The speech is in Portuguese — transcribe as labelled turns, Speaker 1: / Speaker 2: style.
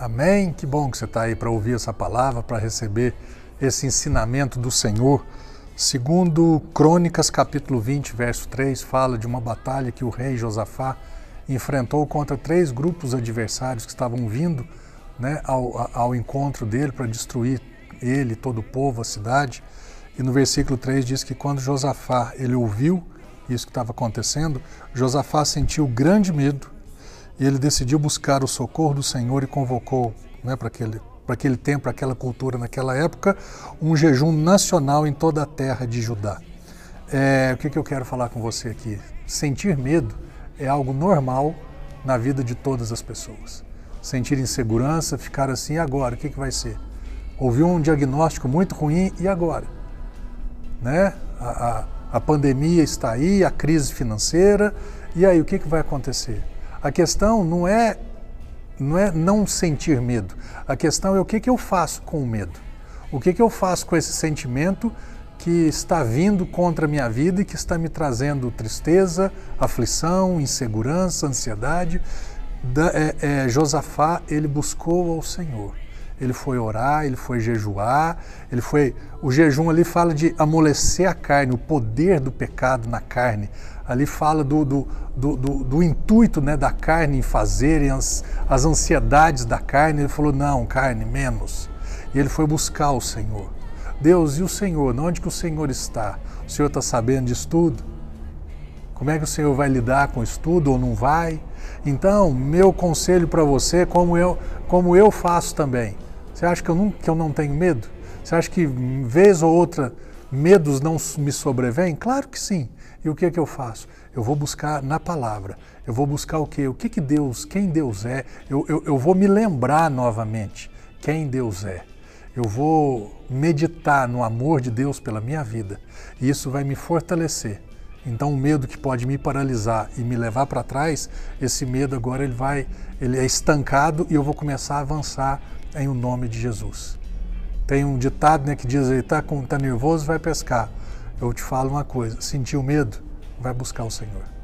Speaker 1: Amém? Que bom que você está aí para ouvir essa palavra, para receber esse ensinamento do Senhor. Segundo Crônicas, capítulo 20, verso 3, fala de uma batalha que o rei Josafá enfrentou contra três grupos adversários que estavam vindo né, ao, ao encontro dele para destruir ele, todo o povo, a cidade. E no versículo 3 diz que quando Josafá ele ouviu isso que estava acontecendo, Josafá sentiu grande medo e ele decidiu buscar o socorro do Senhor e convocou né, para aquele, aquele tempo, para aquela cultura naquela época, um jejum nacional em toda a terra de Judá. É, o que, que eu quero falar com você aqui? Sentir medo é algo normal na vida de todas as pessoas. Sentir insegurança, ficar assim, e agora? O que, que vai ser? Ouviu um diagnóstico muito ruim, e agora? Né? A, a, a pandemia está aí, a crise financeira, e aí o que, que vai acontecer? A questão não é não é não sentir medo. A questão é o que, que eu faço com o medo. O que, que eu faço com esse sentimento que está vindo contra a minha vida e que está me trazendo tristeza, aflição, insegurança, ansiedade. Da, é, é, Josafá, ele buscou ao Senhor. Ele foi orar, ele foi jejuar, ele foi. O jejum ali fala de amolecer a carne, o poder do pecado na carne, ali fala do, do, do, do, do intuito né, da carne em fazerem as, as ansiedades da carne. Ele falou: não, carne, menos. E ele foi buscar o Senhor. Deus, e o Senhor? Onde que o Senhor está? O Senhor está sabendo disso tudo? Como é que o Senhor vai lidar com isso tudo ou não vai? Então, meu conselho para você, como eu, como eu faço também. Você acha que eu, não, que eu não tenho medo? Você acha que, vez ou outra, medos não me sobrevêm? Claro que sim. E o que é que eu faço? Eu vou buscar na palavra. Eu vou buscar o quê? O que, que Deus, quem Deus é? Eu, eu, eu vou me lembrar novamente quem Deus é. Eu vou meditar no amor de Deus pela minha vida. E isso vai me fortalecer. Então o medo que pode me paralisar e me levar para trás, esse medo agora ele vai, ele é estancado e eu vou começar a avançar em o nome de Jesus. Tem um ditado né, que diz aí, tá, tá nervoso, vai pescar. Eu te falo uma coisa: sentiu medo? Vai buscar o Senhor.